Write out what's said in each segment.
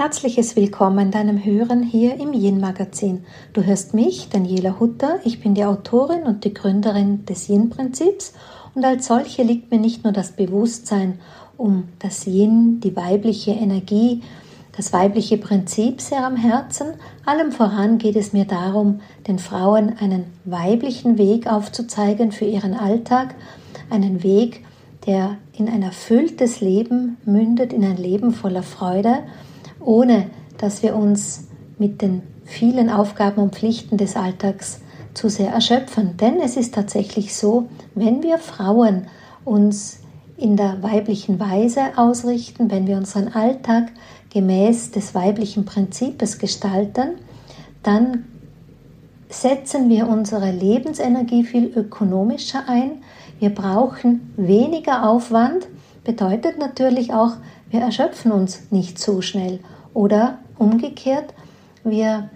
herzliches Willkommen deinem Hören hier im Yin Magazin. Du hörst mich, Daniela Hutter. Ich bin die Autorin und die Gründerin des Yin Prinzips und als solche liegt mir nicht nur das Bewusstsein um das Yin, die weibliche Energie, das weibliche Prinzip sehr am Herzen. Allem voran geht es mir darum, den Frauen einen weiblichen Weg aufzuzeigen für ihren Alltag, einen Weg, der in ein erfülltes Leben mündet, in ein Leben voller Freude ohne dass wir uns mit den vielen Aufgaben und Pflichten des Alltags zu sehr erschöpfen. Denn es ist tatsächlich so, wenn wir Frauen uns in der weiblichen Weise ausrichten, wenn wir unseren Alltag gemäß des weiblichen Prinzips gestalten, dann setzen wir unsere Lebensenergie viel ökonomischer ein. Wir brauchen weniger Aufwand, bedeutet natürlich auch, wir erschöpfen uns nicht so schnell. Oder umgekehrt, wir,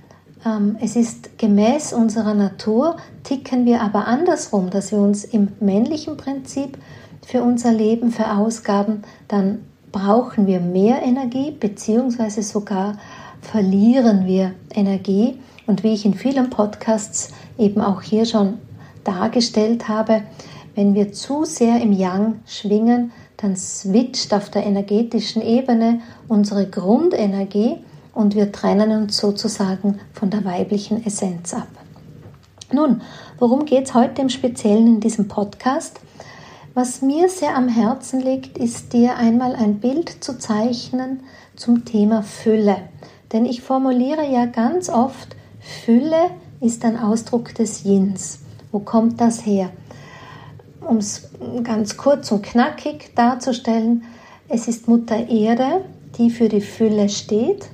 ähm, es ist gemäß unserer Natur, ticken wir aber andersrum, dass wir uns im männlichen Prinzip für unser Leben verausgaben, dann brauchen wir mehr Energie, beziehungsweise sogar verlieren wir Energie. Und wie ich in vielen Podcasts eben auch hier schon dargestellt habe, wenn wir zu sehr im Yang schwingen, dann switcht auf der energetischen Ebene unsere Grundenergie und wir trennen uns sozusagen von der weiblichen Essenz ab. Nun, worum geht es heute im Speziellen in diesem Podcast? Was mir sehr am Herzen liegt, ist dir einmal ein Bild zu zeichnen zum Thema Fülle. Denn ich formuliere ja ganz oft, Fülle ist ein Ausdruck des Yins. Wo kommt das her? Um es ganz kurz und knackig darzustellen, es ist Mutter Erde, die für die Fülle steht.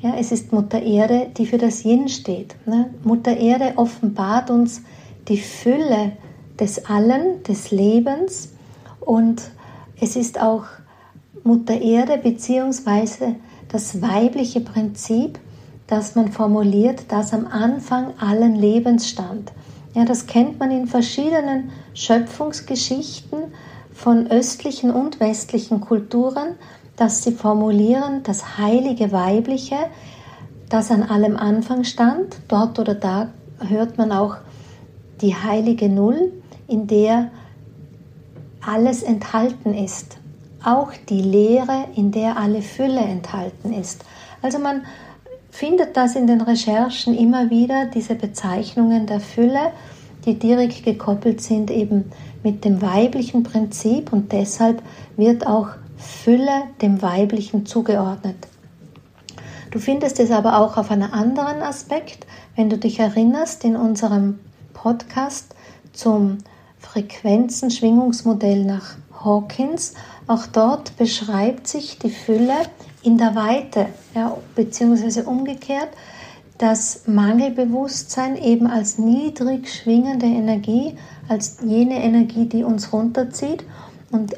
Ja, es ist Mutter Erde, die für das Yin steht. Ne? Mutter Erde offenbart uns die Fülle des Allen, des Lebens und es ist auch Mutter Erde beziehungsweise das weibliche Prinzip, das man formuliert, das am Anfang allen Lebens stand. Ja, das kennt man in verschiedenen Schöpfungsgeschichten von östlichen und westlichen Kulturen, dass sie formulieren, das heilige Weibliche, das an allem Anfang stand. Dort oder da hört man auch die heilige Null, in der alles enthalten ist. Auch die Leere, in der alle Fülle enthalten ist. Also man findet das in den Recherchen immer wieder, diese Bezeichnungen der Fülle, die direkt gekoppelt sind eben mit dem weiblichen Prinzip und deshalb wird auch Fülle dem weiblichen zugeordnet. Du findest es aber auch auf einem anderen Aspekt, wenn du dich erinnerst in unserem Podcast zum Frequenzen-Schwingungsmodell nach Hawkins. Auch dort beschreibt sich die Fülle in der Weite, ja, beziehungsweise umgekehrt, das Mangelbewusstsein eben als niedrig schwingende Energie, als jene Energie, die uns runterzieht und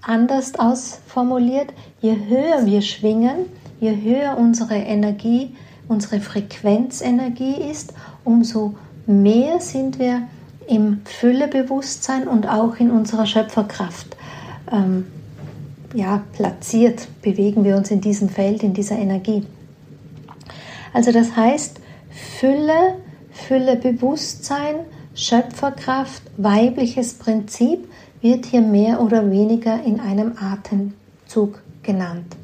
anders ausformuliert, je höher wir schwingen, je höher unsere Energie, unsere Frequenzenergie ist, umso mehr sind wir im Füllebewusstsein und auch in unserer Schöpferkraft. Ähm, ja, platziert, bewegen wir uns in diesem Feld, in dieser Energie. Also das heißt, Fülle, Fülle Bewusstsein, Schöpferkraft, weibliches Prinzip wird hier mehr oder weniger in einem Atemzug genannt.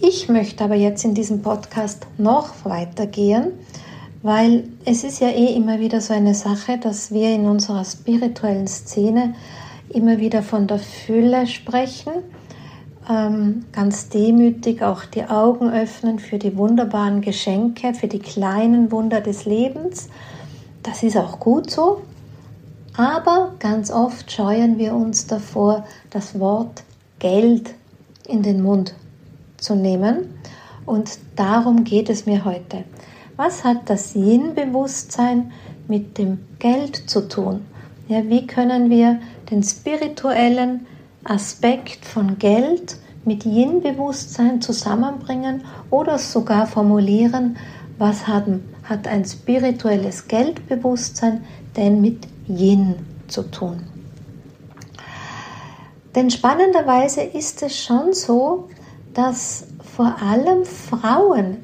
Ich möchte aber jetzt in diesem Podcast noch weitergehen, weil es ist ja eh immer wieder so eine Sache, dass wir in unserer spirituellen Szene immer wieder von der Fülle sprechen ähm, ganz demütig auch die Augen öffnen für die wunderbaren Geschenke, für die kleinen Wunder des Lebens. Das ist auch gut so. Aber ganz oft scheuen wir uns davor, das Wort Geld in den Mund zu nehmen. Und darum geht es mir heute. Was hat das Yin-Bewusstsein mit dem Geld zu tun? Ja, wie können wir den spirituellen Aspekt von Geld mit Yin-Bewusstsein zusammenbringen oder sogar formulieren, was hat, hat ein spirituelles Geldbewusstsein denn mit Yin zu tun. Denn spannenderweise ist es schon so, dass vor allem Frauen,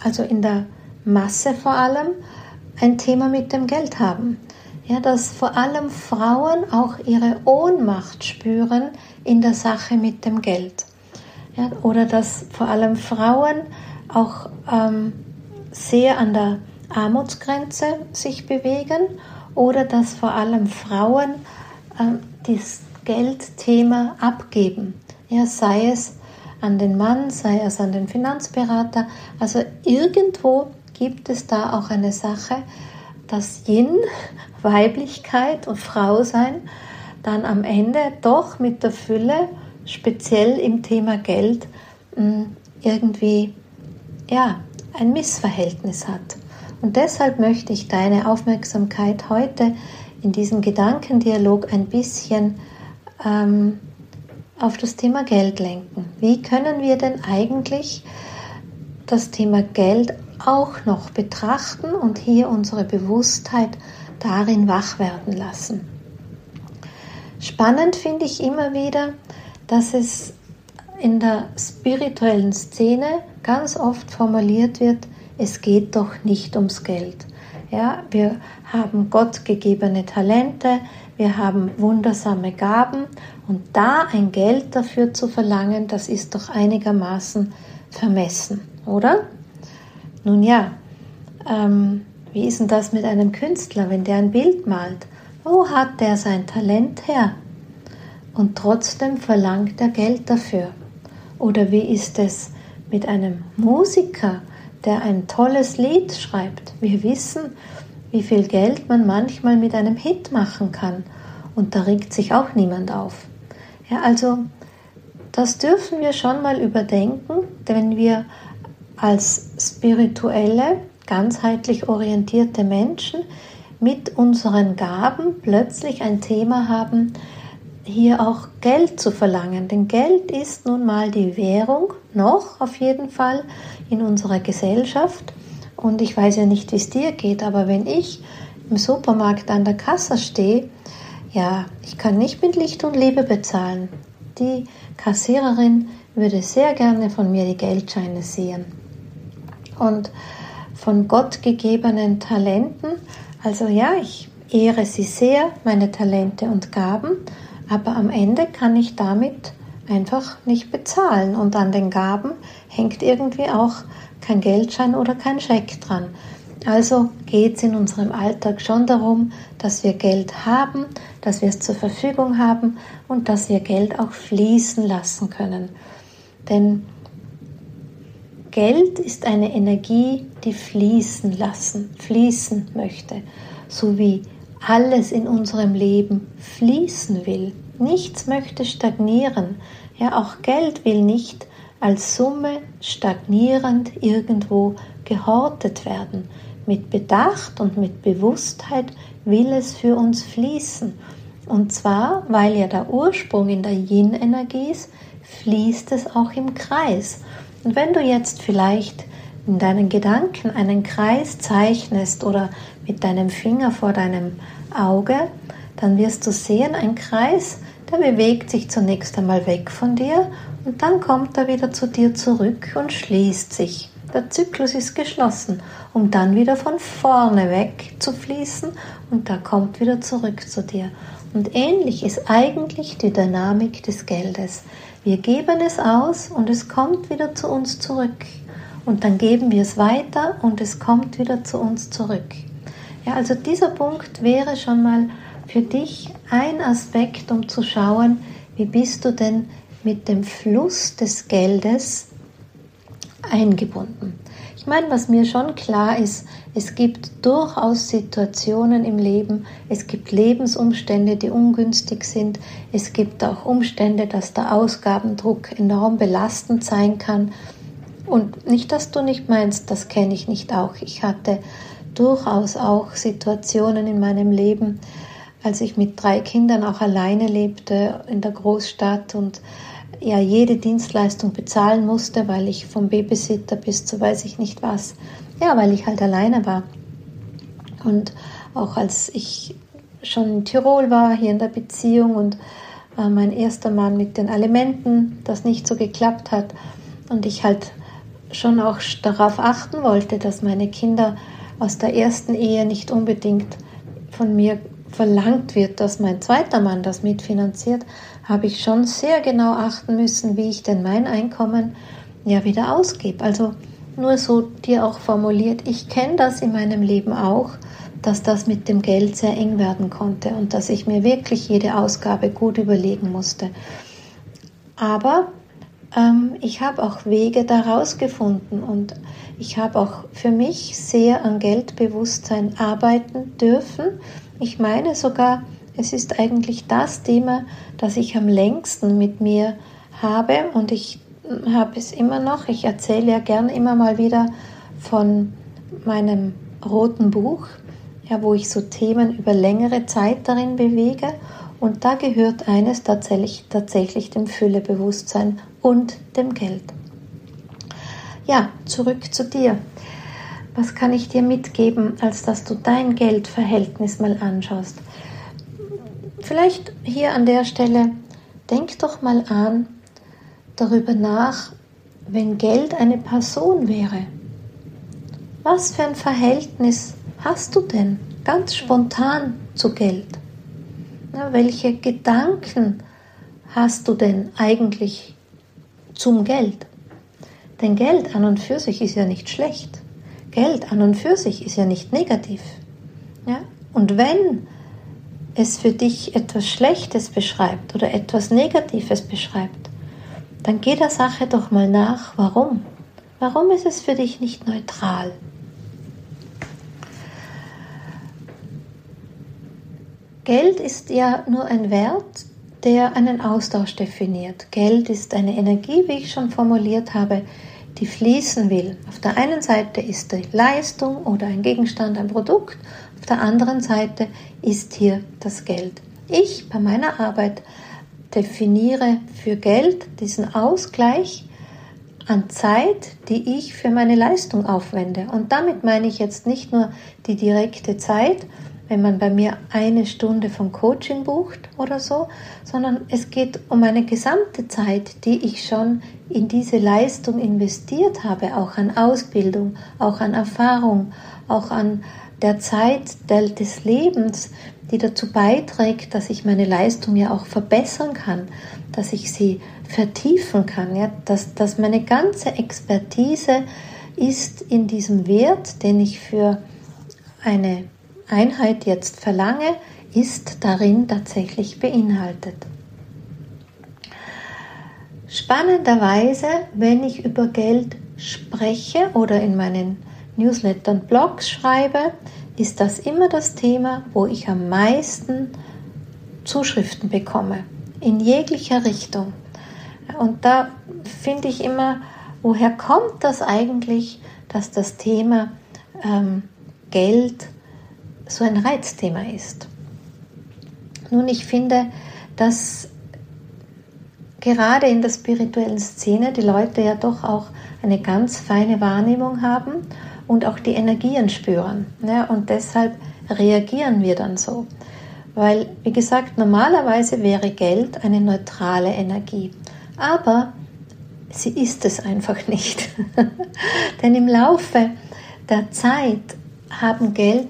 also in der Masse vor allem, ein Thema mit dem Geld haben. Ja, dass vor allem Frauen auch ihre Ohnmacht spüren in der Sache mit dem Geld. Ja, oder dass vor allem Frauen auch ähm, sehr an der Armutsgrenze sich bewegen oder dass vor allem Frauen äh, das Geldthema abgeben. Ja, sei es an den Mann, sei es an den Finanzberater. Also irgendwo gibt es da auch eine Sache, dass Yin, Weiblichkeit und Frausein dann am Ende doch mit der Fülle, speziell im Thema Geld, hm, irgendwie ja, ein Missverhältnis hat. Und deshalb möchte ich deine Aufmerksamkeit heute in diesem Gedankendialog ein bisschen ähm, auf das Thema Geld lenken. Wie können wir denn eigentlich das Thema Geld auch noch betrachten und hier unsere Bewusstheit darin wach werden lassen? Spannend finde ich immer wieder, dass es in der spirituellen Szene ganz oft formuliert wird, es geht doch nicht ums Geld. Ja, wir haben Gott gegebene Talente, wir haben wundersame Gaben und da ein Geld dafür zu verlangen, das ist doch einigermaßen vermessen, oder? Nun ja, ähm, wie ist denn das mit einem Künstler, wenn der ein Bild malt? Wo hat der sein Talent her? Und trotzdem verlangt er Geld dafür. Oder wie ist es mit einem Musiker, der ein tolles Lied schreibt? Wir wissen, wie viel Geld man manchmal mit einem Hit machen kann. Und da regt sich auch niemand auf. Ja, also das dürfen wir schon mal überdenken, wenn wir als spirituelle, ganzheitlich orientierte Menschen mit unseren Gaben plötzlich ein Thema haben, hier auch Geld zu verlangen. Denn Geld ist nun mal die Währung, noch auf jeden Fall in unserer Gesellschaft. Und ich weiß ja nicht, wie es dir geht, aber wenn ich im Supermarkt an der Kasse stehe, ja, ich kann nicht mit Licht und Liebe bezahlen. Die Kassiererin würde sehr gerne von mir die Geldscheine sehen. Und von Gott gegebenen Talenten, also ja, ich ehre sie sehr, meine Talente und Gaben, aber am Ende kann ich damit einfach nicht bezahlen. Und an den Gaben hängt irgendwie auch kein Geldschein oder kein Scheck dran. Also geht es in unserem Alltag schon darum, dass wir Geld haben, dass wir es zur Verfügung haben und dass wir Geld auch fließen lassen können. Denn Geld ist eine Energie, die fließen lassen, fließen möchte, so wie alles in unserem Leben fließen will. Nichts möchte stagnieren. Ja, auch Geld will nicht als Summe stagnierend irgendwo gehortet werden. Mit Bedacht und mit Bewusstheit will es für uns fließen. Und zwar, weil ja der Ursprung in der Yin-Energie ist, fließt es auch im Kreis. Und wenn du jetzt vielleicht in deinen Gedanken einen Kreis zeichnest oder mit deinem Finger vor deinem Auge, dann wirst du sehen, ein Kreis, der bewegt sich zunächst einmal weg von dir und dann kommt er wieder zu dir zurück und schließt sich. Der Zyklus ist geschlossen, um dann wieder von vorne weg zu fließen und da kommt wieder zurück zu dir. Und ähnlich ist eigentlich die Dynamik des Geldes. Wir geben es aus und es kommt wieder zu uns zurück. Und dann geben wir es weiter und es kommt wieder zu uns zurück. Ja, also dieser Punkt wäre schon mal für dich ein Aspekt, um zu schauen, wie bist du denn mit dem Fluss des Geldes eingebunden. Ich meine, was mir schon klar ist, es gibt durchaus Situationen im Leben, es gibt Lebensumstände, die ungünstig sind, es gibt auch Umstände, dass der Ausgabendruck enorm belastend sein kann. Und nicht, dass du nicht meinst, das kenne ich nicht auch. Ich hatte durchaus auch Situationen in meinem Leben, als ich mit drei Kindern auch alleine lebte in der Großstadt und ja jede Dienstleistung bezahlen musste, weil ich vom Babysitter bis zu weiß ich nicht was, ja, weil ich halt alleine war. Und auch als ich schon in Tirol war, hier in der Beziehung und äh, mein erster Mann mit den Alimenten, das nicht so geklappt hat. und ich halt schon auch darauf achten wollte, dass meine Kinder aus der ersten Ehe nicht unbedingt von mir verlangt wird, dass mein zweiter Mann das mitfinanziert, habe ich schon sehr genau achten müssen, wie ich denn mein Einkommen ja wieder ausgebe. Also nur so dir auch formuliert, ich kenne das in meinem Leben auch, dass das mit dem Geld sehr eng werden konnte und dass ich mir wirklich jede Ausgabe gut überlegen musste. Aber ähm, ich habe auch Wege daraus gefunden und ich habe auch für mich sehr an Geldbewusstsein arbeiten dürfen. Ich meine sogar, es ist eigentlich das Thema, das ich am längsten mit mir habe und ich habe es immer noch. Ich erzähle ja gern immer mal wieder von meinem roten Buch, ja, wo ich so Themen über längere Zeit darin bewege. Und da gehört eines tatsächlich, tatsächlich dem Füllebewusstsein und dem Geld. Ja, zurück zu dir. Was kann ich dir mitgeben, als dass du dein Geldverhältnis mal anschaust? Vielleicht hier an der Stelle, denk doch mal an, darüber nach, wenn Geld eine Person wäre. Was für ein Verhältnis hast du denn ganz spontan zu Geld? Na, welche Gedanken hast du denn eigentlich zum Geld? Denn Geld an und für sich ist ja nicht schlecht. Geld an und für sich ist ja nicht negativ. Ja? Und wenn es für dich etwas Schlechtes beschreibt oder etwas Negatives beschreibt, dann geh der Sache doch mal nach, warum? Warum ist es für dich nicht neutral? Geld ist ja nur ein Wert, der einen Austausch definiert. Geld ist eine Energie, wie ich schon formuliert habe, die fließen will. Auf der einen Seite ist die Leistung oder ein Gegenstand, ein Produkt, der anderen Seite ist hier das Geld. Ich bei meiner Arbeit definiere für Geld diesen Ausgleich an Zeit, die ich für meine Leistung aufwende. Und damit meine ich jetzt nicht nur die direkte Zeit, wenn man bei mir eine Stunde vom Coaching bucht oder so, sondern es geht um eine gesamte Zeit, die ich schon in diese Leistung investiert habe, auch an Ausbildung, auch an Erfahrung, auch an der Zeit des Lebens, die dazu beiträgt, dass ich meine Leistung ja auch verbessern kann, dass ich sie vertiefen kann, ja, dass, dass meine ganze Expertise ist in diesem Wert, den ich für eine Einheit jetzt verlange, ist darin tatsächlich beinhaltet. Spannenderweise, wenn ich über Geld spreche oder in meinen Newslettern, Blogs schreibe, ist das immer das Thema, wo ich am meisten Zuschriften bekomme, in jeglicher Richtung. Und da finde ich immer, woher kommt das eigentlich, dass das Thema ähm, Geld so ein Reizthema ist? Nun, ich finde, dass gerade in der spirituellen Szene die Leute ja doch auch eine ganz feine Wahrnehmung haben und auch die Energien spüren. Ja, und deshalb reagieren wir dann so. Weil, wie gesagt, normalerweise wäre Geld eine neutrale Energie. Aber sie ist es einfach nicht. Denn im Laufe der Zeit haben Geld,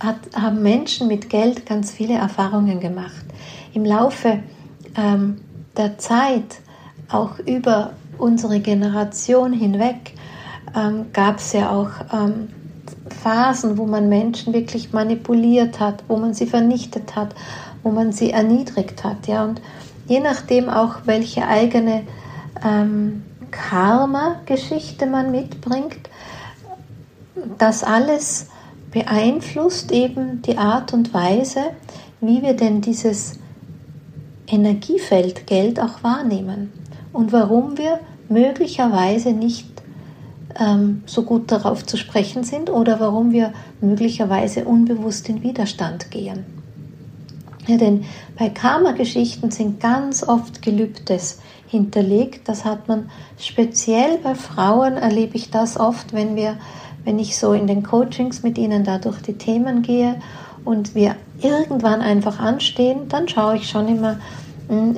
hat, haben Menschen mit Geld ganz viele Erfahrungen gemacht. Im Laufe ähm, der Zeit, auch über unsere Generation hinweg, ähm, gab es ja auch ähm, Phasen, wo man Menschen wirklich manipuliert hat, wo man sie vernichtet hat, wo man sie erniedrigt hat. Ja? Und je nachdem auch, welche eigene ähm, Karma-Geschichte man mitbringt, das alles beeinflusst eben die Art und Weise, wie wir denn dieses Energiefeld Geld auch wahrnehmen und warum wir möglicherweise nicht ähm, so gut darauf zu sprechen sind oder warum wir möglicherweise unbewusst in Widerstand gehen. Ja, denn bei Karma-Geschichten sind ganz oft Gelübdes hinterlegt. Das hat man speziell bei Frauen, erlebe ich das oft, wenn wir, wenn ich so in den Coachings mit ihnen da durch die Themen gehe und wir irgendwann einfach anstehen, dann schaue ich schon immer,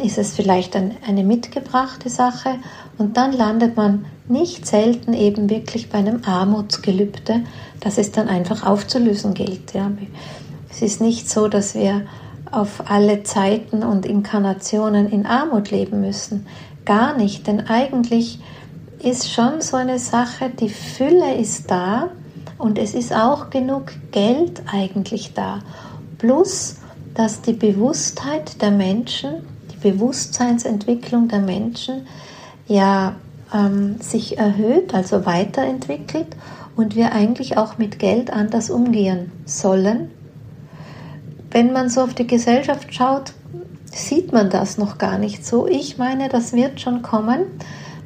ist es vielleicht ein, eine mitgebrachte Sache und dann landet man nicht selten eben wirklich bei einem Armutsgelübde, das es dann einfach aufzulösen gilt. Ja. Es ist nicht so, dass wir auf alle Zeiten und Inkarnationen in Armut leben müssen. Gar nicht, denn eigentlich ist schon so eine Sache, die Fülle ist da und es ist auch genug Geld eigentlich da. Plus, dass die Bewusstheit der Menschen, Bewusstseinsentwicklung der Menschen ja ähm, sich erhöht, also weiterentwickelt und wir eigentlich auch mit Geld anders umgehen sollen. Wenn man so auf die Gesellschaft schaut, sieht man das noch gar nicht so. Ich meine, das wird schon kommen.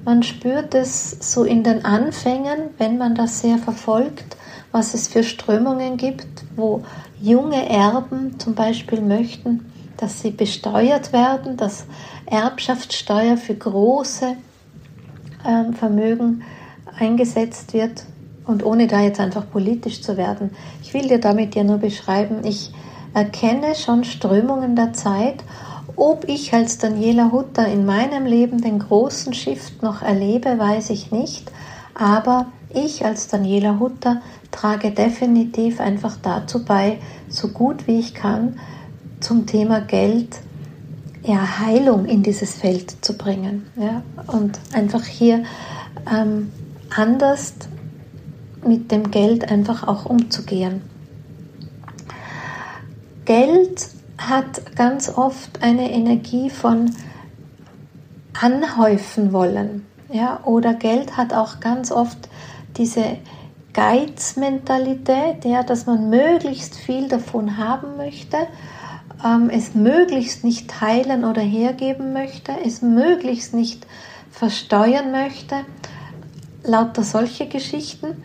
Man spürt es so in den Anfängen, wenn man das sehr verfolgt, was es für Strömungen gibt, wo junge Erben zum Beispiel möchten, dass sie besteuert werden, dass Erbschaftssteuer für große äh, Vermögen eingesetzt wird und ohne da jetzt einfach politisch zu werden. Ich will dir damit ja nur beschreiben, ich erkenne schon Strömungen der Zeit. Ob ich als Daniela Hutter in meinem Leben den großen Shift noch erlebe, weiß ich nicht. Aber ich als Daniela Hutter trage definitiv einfach dazu bei, so gut wie ich kann, zum Thema Geld ja, Heilung in dieses Feld zu bringen. Ja? Und einfach hier ähm, anders mit dem Geld einfach auch umzugehen. Geld hat ganz oft eine Energie von anhäufen wollen. Ja? Oder Geld hat auch ganz oft diese Geizmentalität, ja, dass man möglichst viel davon haben möchte, ähm, es möglichst nicht teilen oder hergeben möchte, es möglichst nicht versteuern möchte, lauter solche Geschichten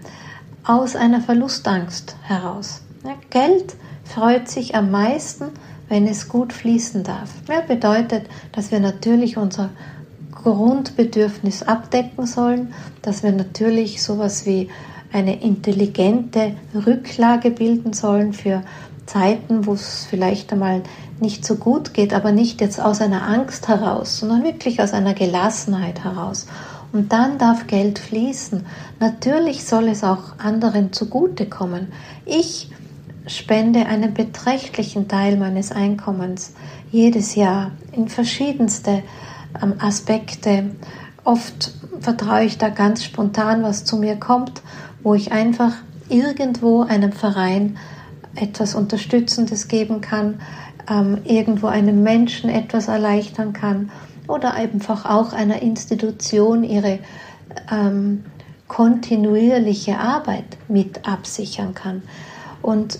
aus einer Verlustangst heraus. Ja, Geld freut sich am meisten, wenn es gut fließen darf. Ja, bedeutet, dass wir natürlich unser Grundbedürfnis abdecken sollen, dass wir natürlich sowas wie eine intelligente Rücklage bilden sollen für Zeiten, wo es vielleicht einmal nicht so gut geht, aber nicht jetzt aus einer Angst heraus, sondern wirklich aus einer Gelassenheit heraus. Und dann darf Geld fließen. Natürlich soll es auch anderen zugutekommen. Ich spende einen beträchtlichen Teil meines Einkommens jedes Jahr in verschiedenste ähm, Aspekte. Oft vertraue ich da ganz spontan, was zu mir kommt, wo ich einfach irgendwo einem Verein etwas Unterstützendes geben kann, ähm, irgendwo einem Menschen etwas erleichtern kann oder einfach auch einer Institution ihre ähm, kontinuierliche Arbeit mit absichern kann. Und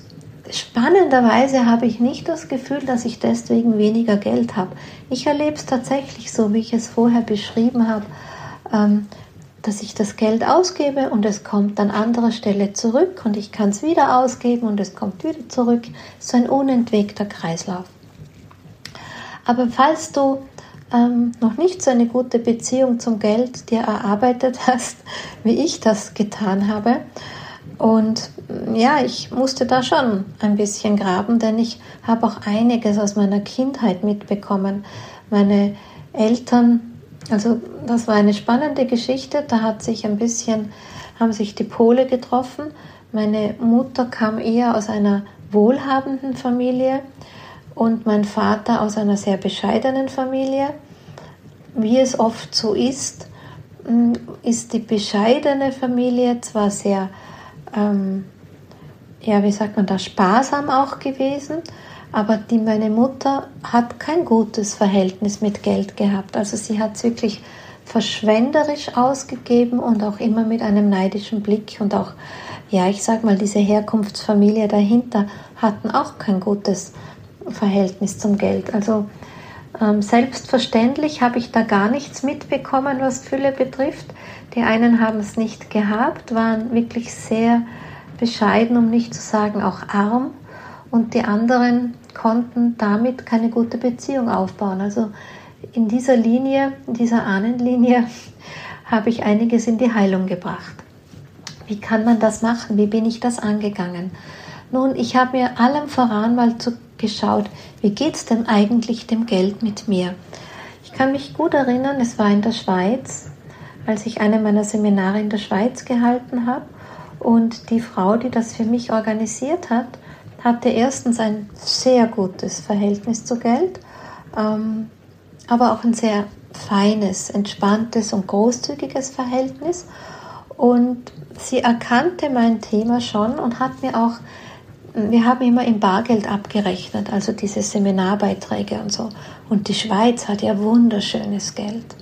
spannenderweise habe ich nicht das Gefühl, dass ich deswegen weniger Geld habe. Ich erlebe es tatsächlich so, wie ich es vorher beschrieben habe, ähm, dass ich das Geld ausgebe und es kommt an anderer Stelle zurück und ich kann es wieder ausgeben und es kommt wieder zurück. So ein unentwegter Kreislauf. Aber falls du ähm, noch nicht so eine gute Beziehung zum Geld dir erarbeitet hast, wie ich das getan habe, und ja, ich musste da schon ein bisschen graben, denn ich habe auch einiges aus meiner Kindheit mitbekommen. Meine Eltern also das war eine spannende Geschichte. Da hat sich ein bisschen, haben sich die Pole getroffen. Meine Mutter kam eher aus einer wohlhabenden Familie und mein Vater aus einer sehr bescheidenen Familie. Wie es oft so ist, mm, ist die bescheidene Familie zwar sehr, ähm, ja, wie sagt man da, sparsam auch gewesen, aber die, meine Mutter hat kein gutes Verhältnis mit Geld gehabt. Also sie hat es wirklich verschwenderisch ausgegeben und auch immer mit einem neidischen Blick und auch, ja, ich sag mal, diese Herkunftsfamilie dahinter hatten auch kein gutes Verhältnis zum Geld. Also ähm, selbstverständlich habe ich da gar nichts mitbekommen, was Fülle betrifft. Die einen haben es nicht gehabt, waren wirklich sehr bescheiden, um nicht zu sagen auch arm und die anderen konnten damit keine gute Beziehung aufbauen. Also in dieser Linie, in dieser Ahnenlinie, habe ich einiges in die Heilung gebracht. Wie kann man das machen? Wie bin ich das angegangen? Nun, ich habe mir allem voran mal zu, geschaut, wie geht es denn eigentlich dem Geld mit mir? Ich kann mich gut erinnern, es war in der Schweiz, als ich eine meiner Seminare in der Schweiz gehalten habe und die Frau, die das für mich organisiert hat, hatte erstens ein sehr gutes Verhältnis zu Geld, ähm, aber auch ein sehr feines, entspanntes und großzügiges Verhältnis. Und sie erkannte mein Thema schon und hat mir auch, wir haben immer im Bargeld abgerechnet, also diese Seminarbeiträge und so. Und die Schweiz hat ja wunderschönes Geld.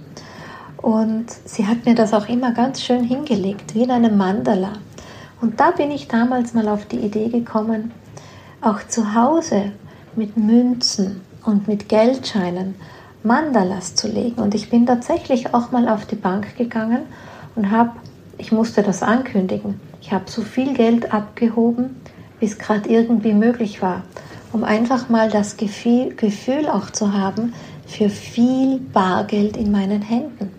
Und sie hat mir das auch immer ganz schön hingelegt, wie in einem Mandala. Und da bin ich damals mal auf die Idee gekommen, auch zu Hause mit Münzen und mit Geldscheinen Mandalas zu legen. Und ich bin tatsächlich auch mal auf die Bank gegangen und habe, ich musste das ankündigen, ich habe so viel Geld abgehoben, wie es gerade irgendwie möglich war, um einfach mal das Gefühl, Gefühl auch zu haben für viel Bargeld in meinen Händen.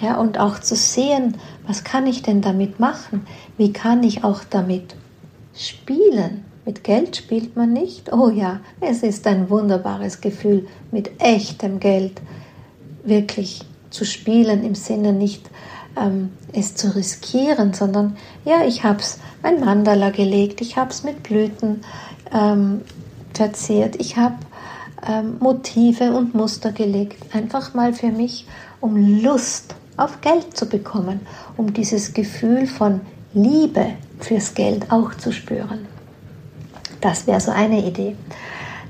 Ja, und auch zu sehen, was kann ich denn damit machen? Wie kann ich auch damit spielen? Mit Geld spielt man nicht. Oh ja, es ist ein wunderbares Gefühl, mit echtem Geld wirklich zu spielen, im Sinne nicht ähm, es zu riskieren, sondern ja, ich habe es ein Mandala gelegt, ich habe es mit Blüten ähm, verziert, ich habe ähm, Motive und Muster gelegt, einfach mal für mich, um Lust auf Geld zu bekommen, um dieses Gefühl von Liebe fürs Geld auch zu spüren. Das wäre so eine Idee.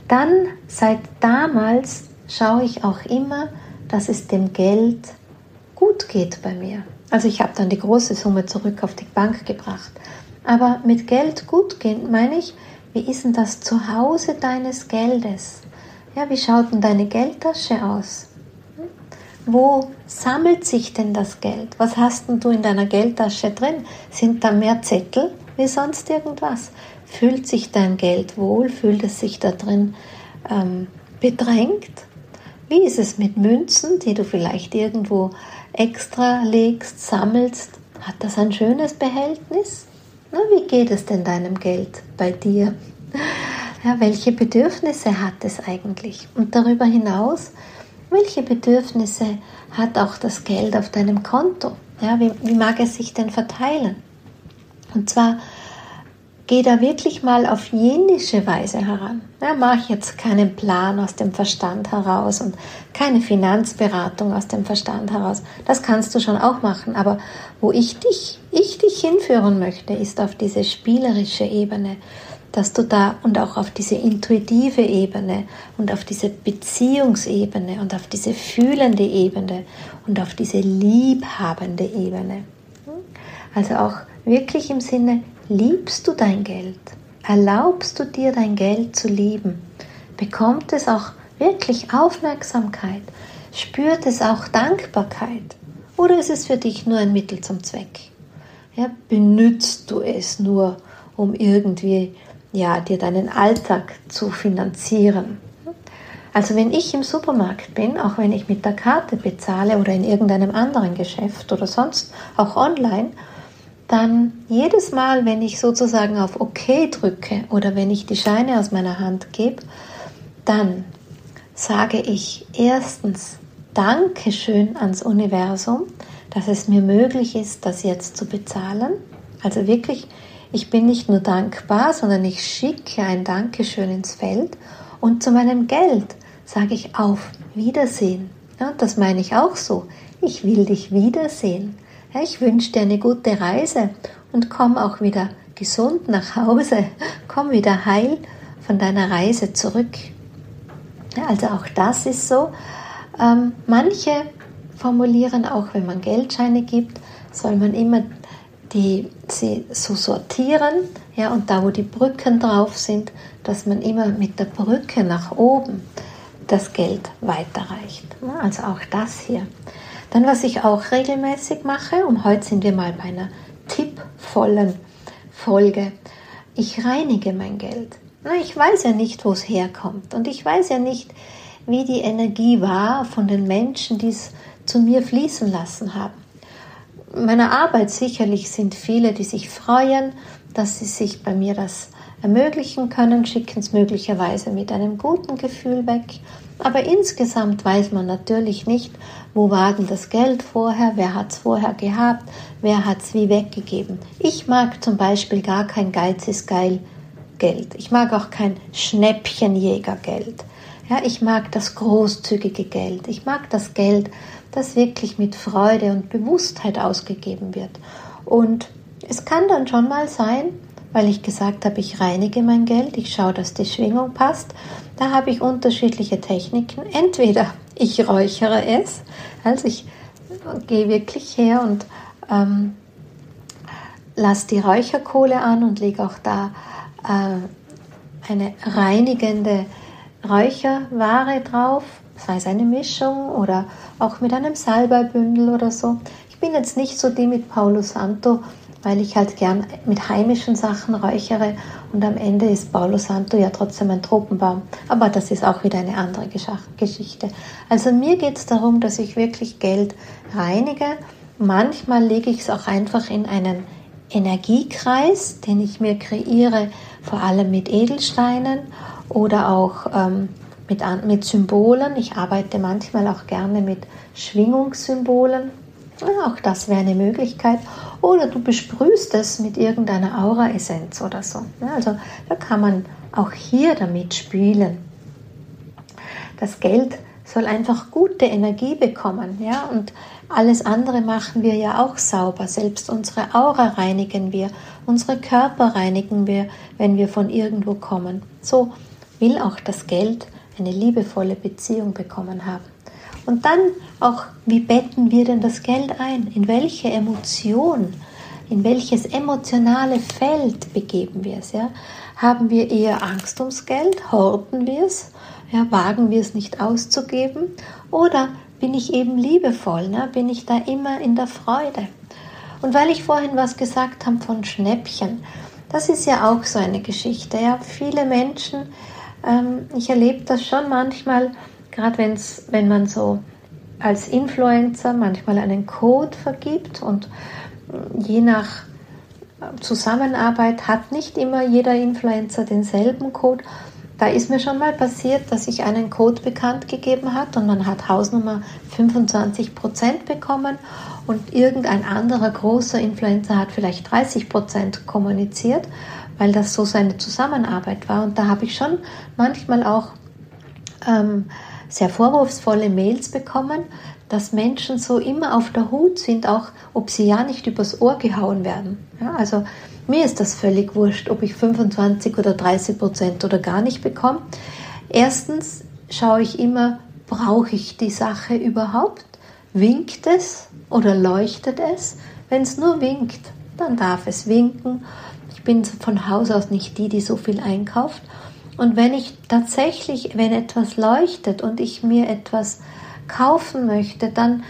Dann seit damals schaue ich auch immer, dass es dem Geld gut geht bei mir. Also ich habe dann die große Summe zurück auf die Bank gebracht. Aber mit Geld gut gehen meine ich, wie ist denn das Zuhause deines Geldes? Ja, wie schaut denn deine Geldtasche aus? Wo sammelt sich denn das Geld? Was hast denn du in deiner Geldtasche drin? Sind da mehr Zettel wie sonst irgendwas? Fühlt sich dein Geld wohl? Fühlt es sich da drin ähm, bedrängt? Wie ist es mit Münzen, die du vielleicht irgendwo extra legst, sammelst? Hat das ein schönes Behältnis? Na, wie geht es denn deinem Geld bei dir? Ja, welche Bedürfnisse hat es eigentlich? Und darüber hinaus, welche Bedürfnisse hat auch das Geld auf deinem Konto? Ja, wie, wie mag es sich denn verteilen? Und zwar Geh da wirklich mal auf jenische Weise heran. Ja, mach jetzt keinen Plan aus dem Verstand heraus und keine Finanzberatung aus dem Verstand heraus. Das kannst du schon auch machen. Aber wo ich dich, ich dich hinführen möchte, ist auf diese spielerische Ebene, dass du da und auch auf diese intuitive Ebene und auf diese Beziehungsebene und auf diese fühlende Ebene und auf diese liebhabende Ebene. Also auch wirklich im Sinne, Liebst du dein Geld? Erlaubst du dir dein Geld zu lieben? Bekommt es auch wirklich Aufmerksamkeit? Spürt es auch Dankbarkeit? Oder ist es für dich nur ein Mittel zum Zweck? Ja, benützt du es nur, um irgendwie ja, dir deinen Alltag zu finanzieren? Also wenn ich im Supermarkt bin, auch wenn ich mit der Karte bezahle oder in irgendeinem anderen Geschäft oder sonst auch online, dann jedes Mal, wenn ich sozusagen auf OK drücke oder wenn ich die Scheine aus meiner Hand gebe, dann sage ich erstens Dankeschön ans Universum, dass es mir möglich ist, das jetzt zu bezahlen. Also wirklich, ich bin nicht nur dankbar, sondern ich schicke ein Dankeschön ins Feld und zu meinem Geld sage ich auf Wiedersehen. Ja, das meine ich auch so. Ich will dich wiedersehen. Ich wünsche dir eine gute Reise und komm auch wieder gesund nach Hause. Komm wieder heil von deiner Reise zurück. Also auch das ist so. Ähm, manche formulieren auch, wenn man Geldscheine gibt, soll man immer die sie so sortieren, ja, und da wo die Brücken drauf sind, dass man immer mit der Brücke nach oben das Geld weiterreicht. Also auch das hier. Dann, was ich auch regelmäßig mache, und heute sind wir mal bei einer tippvollen Folge, ich reinige mein Geld. Na, ich weiß ja nicht, wo es herkommt und ich weiß ja nicht, wie die Energie war von den Menschen, die es zu mir fließen lassen haben. Meiner Arbeit sicherlich sind viele, die sich freuen, dass sie sich bei mir das ermöglichen können, schicken es möglicherweise mit einem guten Gefühl weg. Aber insgesamt weiß man natürlich nicht, wo war denn das Geld vorher, wer hat es vorher gehabt, wer hat es wie weggegeben. Ich mag zum Beispiel gar kein Geiz ist geil Geld. Ich mag auch kein Schnäppchenjägergeld. Ja, ich mag das großzügige Geld. Ich mag das Geld, das wirklich mit Freude und Bewusstheit ausgegeben wird. Und es kann dann schon mal sein, weil ich gesagt habe, ich reinige mein Geld, ich schaue, dass die Schwingung passt. Da habe ich unterschiedliche Techniken. Entweder ich räuchere es, also ich gehe wirklich her und ähm, lasse die Räucherkohle an und lege auch da äh, eine reinigende Räucherware drauf, sei es eine Mischung oder auch mit einem Salbeibündel oder so. Ich bin jetzt nicht so die mit Paulo Santo, weil ich halt gern mit heimischen Sachen räuchere und am Ende ist Paulo Santo ja trotzdem ein Tropenbaum. Aber das ist auch wieder eine andere Geschichte. Also mir geht es darum, dass ich wirklich Geld reinige. Manchmal lege ich es auch einfach in einen Energiekreis, den ich mir kreiere, vor allem mit Edelsteinen oder auch ähm, mit, mit Symbolen. Ich arbeite manchmal auch gerne mit Schwingungssymbolen. Auch das wäre eine Möglichkeit. Oder du besprühst es mit irgendeiner Aura-Essenz oder so. Also da kann man auch hier damit spielen. Das Geld soll einfach gute Energie bekommen, ja, und alles andere machen wir ja auch sauber. Selbst unsere Aura reinigen wir, unsere Körper reinigen wir, wenn wir von irgendwo kommen. So will auch das Geld eine liebevolle Beziehung bekommen haben. Und dann auch, wie betten wir denn das Geld ein? In welche Emotion, in welches emotionale Feld begeben wir es? Ja? Haben wir eher Angst ums Geld? Horten wir es? Ja, wagen wir es nicht auszugeben? Oder bin ich eben liebevoll? Ne? Bin ich da immer in der Freude? Und weil ich vorhin was gesagt habe von Schnäppchen, das ist ja auch so eine Geschichte. Ja? Viele Menschen, ähm, ich erlebe das schon manchmal, gerade wenn man so als Influencer manchmal einen Code vergibt und je nach Zusammenarbeit hat nicht immer jeder Influencer denselben Code. Da ist mir schon mal passiert, dass ich einen Code bekannt gegeben hat und man hat Hausnummer 25% bekommen und irgendein anderer großer Influencer hat vielleicht 30% kommuniziert, weil das so seine Zusammenarbeit war. Und da habe ich schon manchmal auch ähm, sehr vorwurfsvolle Mails bekommen, dass Menschen so immer auf der Hut sind, auch ob sie ja nicht übers Ohr gehauen werden. Ja, also mir ist das völlig wurscht, ob ich 25 oder 30 Prozent oder gar nicht bekomme. Erstens schaue ich immer, brauche ich die Sache überhaupt? Winkt es oder leuchtet es? Wenn es nur winkt, dann darf es winken. Ich bin von Haus aus nicht die, die so viel einkauft. Und wenn ich tatsächlich, wenn etwas leuchtet und ich mir etwas kaufen möchte, dann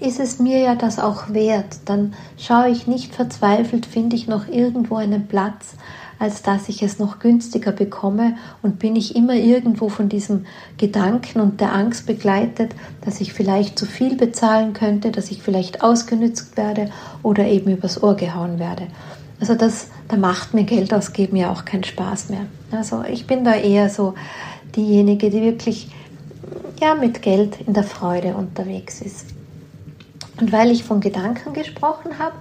ist es mir ja das auch wert. Dann schaue ich nicht verzweifelt, finde ich noch irgendwo einen Platz, als dass ich es noch günstiger bekomme und bin ich immer irgendwo von diesem Gedanken und der Angst begleitet, dass ich vielleicht zu viel bezahlen könnte, dass ich vielleicht ausgenützt werde oder eben übers Ohr gehauen werde. Also das, da macht mir Geld ausgeben ja auch keinen Spaß mehr. Also ich bin da eher so diejenige, die wirklich ja mit Geld in der Freude unterwegs ist. Und weil ich von Gedanken gesprochen habe,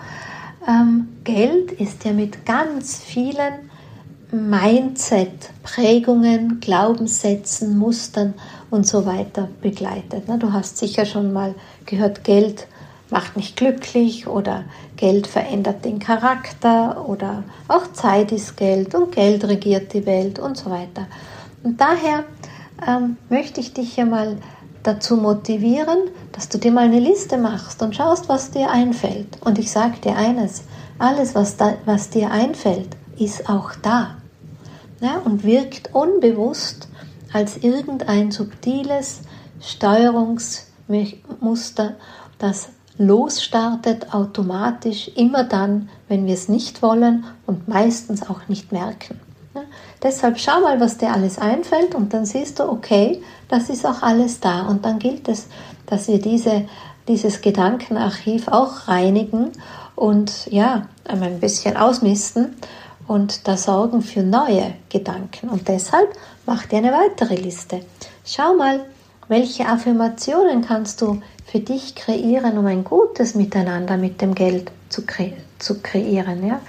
ähm, Geld ist ja mit ganz vielen Mindset, Prägungen, Glaubenssätzen, Mustern und so weiter begleitet. Du hast sicher schon mal gehört, Geld macht nicht glücklich oder Geld verändert den Charakter oder auch Zeit ist Geld und Geld regiert die Welt und so weiter. Und daher ähm, möchte ich dich hier mal dazu motivieren, dass du dir mal eine Liste machst und schaust, was dir einfällt. Und ich sage dir eines, alles, was, da, was dir einfällt, ist auch da ja, und wirkt unbewusst als irgendein subtiles Steuerungsmuster, das losstartet automatisch immer dann, wenn wir es nicht wollen und meistens auch nicht merken. Ja, deshalb schau mal, was dir alles einfällt und dann siehst du, okay, das ist auch alles da. Und dann gilt es, dass wir diese, dieses Gedankenarchiv auch reinigen und ja, ein bisschen ausmisten und da sorgen für neue Gedanken. Und deshalb mach dir eine weitere Liste. Schau mal, welche Affirmationen kannst du für dich kreieren, um ein gutes Miteinander mit dem Geld zu, kre zu kreieren. Ja?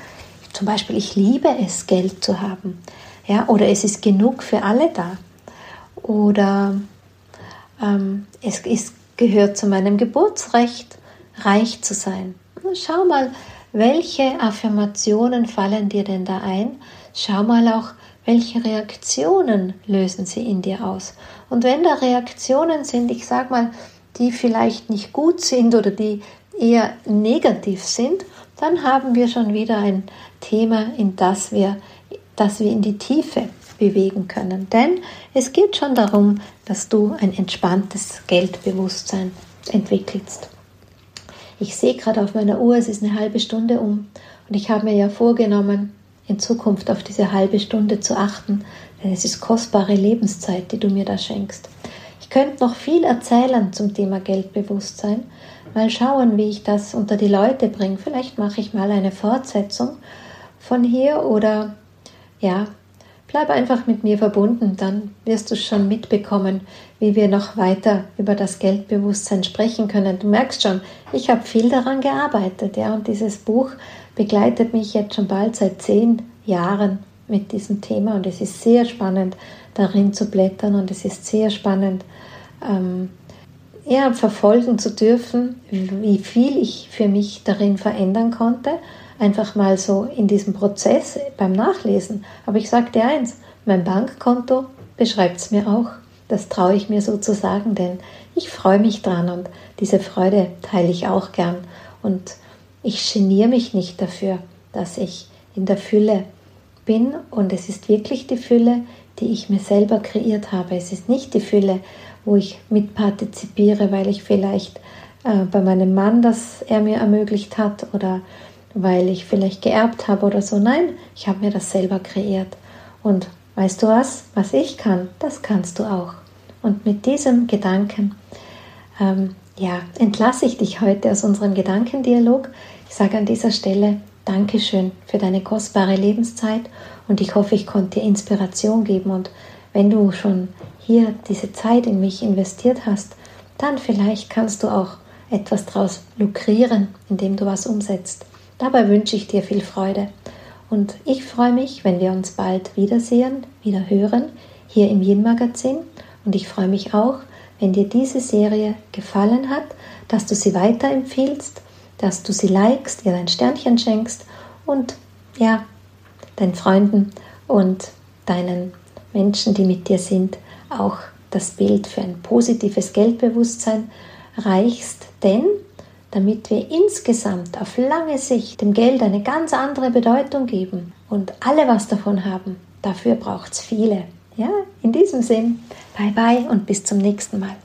Zum Beispiel, ich liebe es, Geld zu haben. Ja? Oder es ist genug für alle da. Oder ähm, es ist, gehört zu meinem Geburtsrecht, reich zu sein. Schau mal, welche Affirmationen fallen dir denn da ein? Schau mal auch, welche Reaktionen lösen sie in dir aus? Und wenn da Reaktionen sind, ich sag mal, die vielleicht nicht gut sind oder die eher negativ sind, dann haben wir schon wieder ein Thema, in das wir, das wir in die Tiefe bewegen können. Denn es geht schon darum, dass du ein entspanntes Geldbewusstsein entwickelst. Ich sehe gerade auf meiner Uhr, es ist eine halbe Stunde um und ich habe mir ja vorgenommen, in Zukunft auf diese halbe Stunde zu achten, denn es ist kostbare Lebenszeit, die du mir da schenkst. Könnte noch viel erzählen zum Thema Geldbewusstsein, mal schauen, wie ich das unter die Leute bringe. Vielleicht mache ich mal eine Fortsetzung von hier oder ja, Bleib einfach mit mir verbunden, dann wirst du schon mitbekommen, wie wir noch weiter über das Geldbewusstsein sprechen können. Du merkst schon, ich habe viel daran gearbeitet, ja, und dieses Buch begleitet mich jetzt schon bald seit zehn Jahren mit diesem Thema und es ist sehr spannend, darin zu blättern und es ist sehr spannend, ähm, ja, verfolgen zu dürfen, wie viel ich für mich darin verändern konnte einfach mal so in diesem Prozess beim Nachlesen. Aber ich sage dir eins, mein Bankkonto beschreibt es mir auch. Das traue ich mir so zu sagen, denn ich freue mich dran und diese Freude teile ich auch gern. Und ich geniere mich nicht dafür, dass ich in der Fülle bin und es ist wirklich die Fülle, die ich mir selber kreiert habe. Es ist nicht die Fülle, wo ich mitpartizipiere, weil ich vielleicht äh, bei meinem Mann das er mir ermöglicht hat oder weil ich vielleicht geerbt habe oder so. Nein, ich habe mir das selber kreiert. Und weißt du was? Was ich kann, das kannst du auch. Und mit diesem Gedanken, ähm, ja, entlasse ich dich heute aus unserem Gedankendialog. Ich sage an dieser Stelle Dankeschön für deine kostbare Lebenszeit und ich hoffe, ich konnte dir Inspiration geben. Und wenn du schon hier diese Zeit in mich investiert hast, dann vielleicht kannst du auch etwas daraus lukrieren, indem du was umsetzt. Dabei wünsche ich dir viel Freude und ich freue mich, wenn wir uns bald wiedersehen, wieder hören, hier im Yin Magazin und ich freue mich auch, wenn dir diese Serie gefallen hat, dass du sie weiterempfiehlst, dass du sie likest, ihr ein Sternchen schenkst und ja, deinen Freunden und deinen Menschen, die mit dir sind, auch das Bild für ein positives Geldbewusstsein reichst, denn damit wir insgesamt auf lange Sicht dem Geld eine ganz andere Bedeutung geben und alle was davon haben. Dafür braucht es viele. Ja, in diesem Sinn, bye bye und bis zum nächsten Mal.